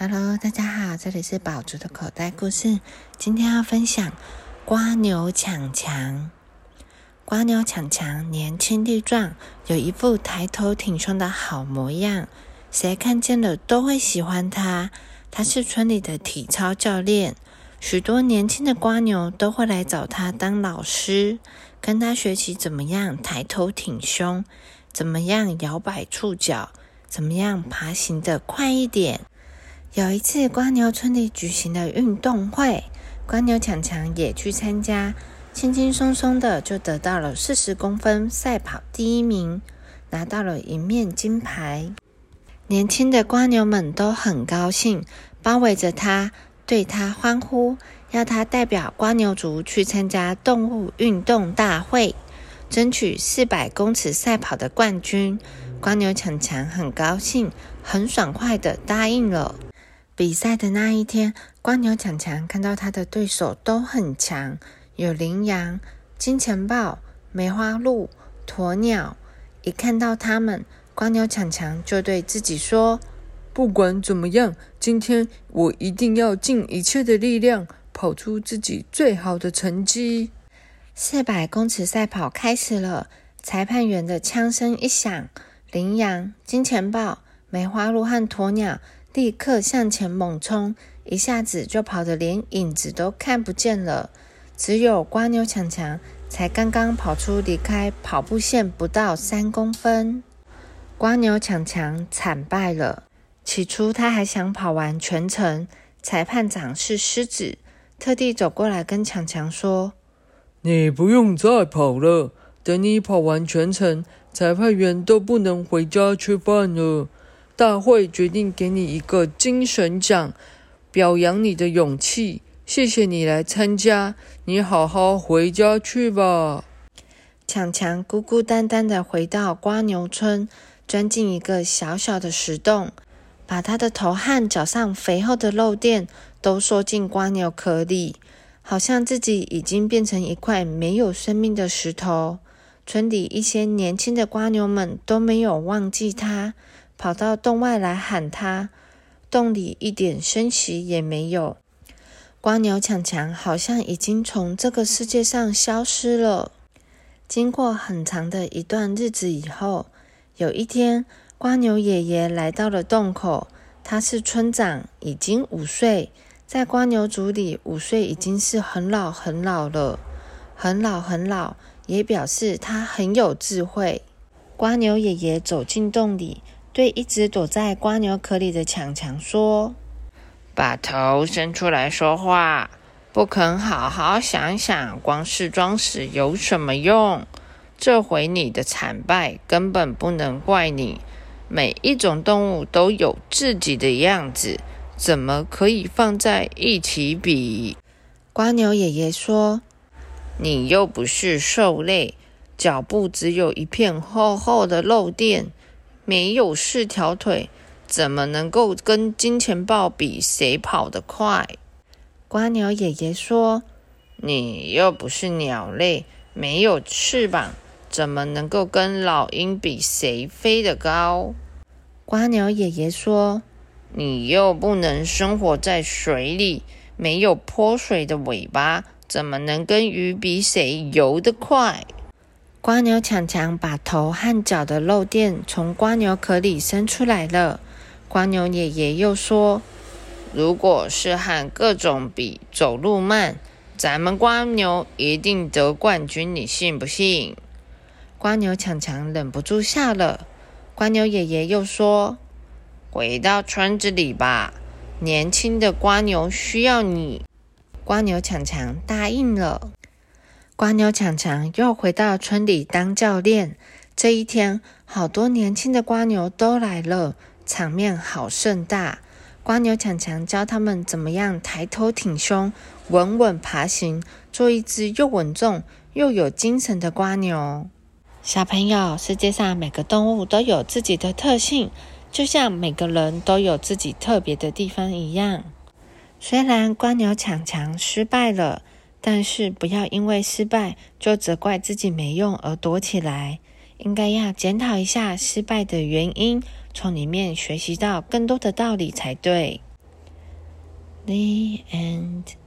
Hello，大家好，这里是宝竹的口袋故事。今天要分享瓜牛强强。瓜牛强强年轻力壮，有一副抬头挺胸的好模样，谁看见了都会喜欢他。他是村里的体操教练，许多年轻的瓜牛都会来找他当老师，跟他学习怎么样抬头挺胸，怎么样摇摆触角，怎么样爬行的快一点。有一次，瓜牛村里举行的运动会，瓜牛强强也去参加，轻轻松松的就得到了四十公分赛跑第一名，拿到了一面金牌。年轻的瓜牛们都很高兴，包围着他，对他欢呼，要他代表瓜牛族去参加动物运动大会，争取四百公尺赛跑的冠军。瓜牛强强很高兴，很爽快的答应了。比赛的那一天，光牛强强看到他的对手都很强，有羚羊、金钱豹、梅花鹿、鸵鸟。一看到他们，光牛强强就对自己说：“不管怎么样，今天我一定要尽一切的力量，跑出自己最好的成绩。”四百公尺赛跑开始了，裁判员的枪声一响，羚羊、金钱豹、梅花鹿和鸵鸟。立刻向前猛冲，一下子就跑得连影子都看不见了。只有瓜牛强强才刚刚跑出离开跑步线不到三公分，瓜牛强强惨败了。起初他还想跑完全程，裁判长是狮子，特地走过来跟强强说：“你不用再跑了，等你跑完全程，裁判员都不能回家吃饭了。”大会决定给你一个精神奖，表扬你的勇气。谢谢你来参加，你好好回家去吧。强强孤孤单单的回到瓜牛村，钻进一个小小的石洞，把他的头和脚上肥厚的肉垫都缩进瓜牛壳里，好像自己已经变成一块没有生命的石头。村里一些年轻的瓜牛们都没有忘记他。跑到洞外来喊他，洞里一点声息也没有。瓜牛强强好像已经从这个世界上消失了。经过很长的一段日子以后，有一天，瓜牛爷爷来到了洞口。他是村长，已经五岁，在瓜牛族里，五岁已经是很老很老了，很老很老，也表示他很有智慧。瓜牛爷爷走进洞里。对一直躲在瓜牛壳里的强强说：“把头伸出来说话，不肯好好想想，光是装死有什么用？这回你的惨败根本不能怪你。每一种动物都有自己的样子，怎么可以放在一起比？”瓜牛爷爷说：“你又不是兽类，脚部只有一片厚厚的肉垫。”没有四条腿，怎么能够跟金钱豹比谁跑得快？瓜鸟爷爷说：“你又不是鸟类，没有翅膀，怎么能够跟老鹰比谁飞得高？”瓜鸟爷爷说：“你又不能生活在水里，没有泼水的尾巴，怎么能跟鱼比谁游得快？”瓜牛强强把头和脚的肉垫从瓜牛壳里伸出来了。瓜牛爷爷又说：“如果是和各种比走路慢，咱们瓜牛一定得冠军，你信不信？”瓜牛强强忍不住笑了。瓜牛爷爷又说：“回到村子里吧，年轻的瓜牛需要你。”瓜牛强强答应了。瓜牛强强又回到村里当教练。这一天，好多年轻的瓜牛都来了，场面好盛大。瓜牛强强教他们怎么样抬头挺胸、稳稳爬行，做一只又稳重又有精神的瓜牛。小朋友，世界上每个动物都有自己的特性，就像每个人都有自己特别的地方一样。虽然瓜牛强强失败了。但是不要因为失败就责怪自己没用而躲起来，应该要检讨一下失败的原因，从里面学习到更多的道理才对。The end.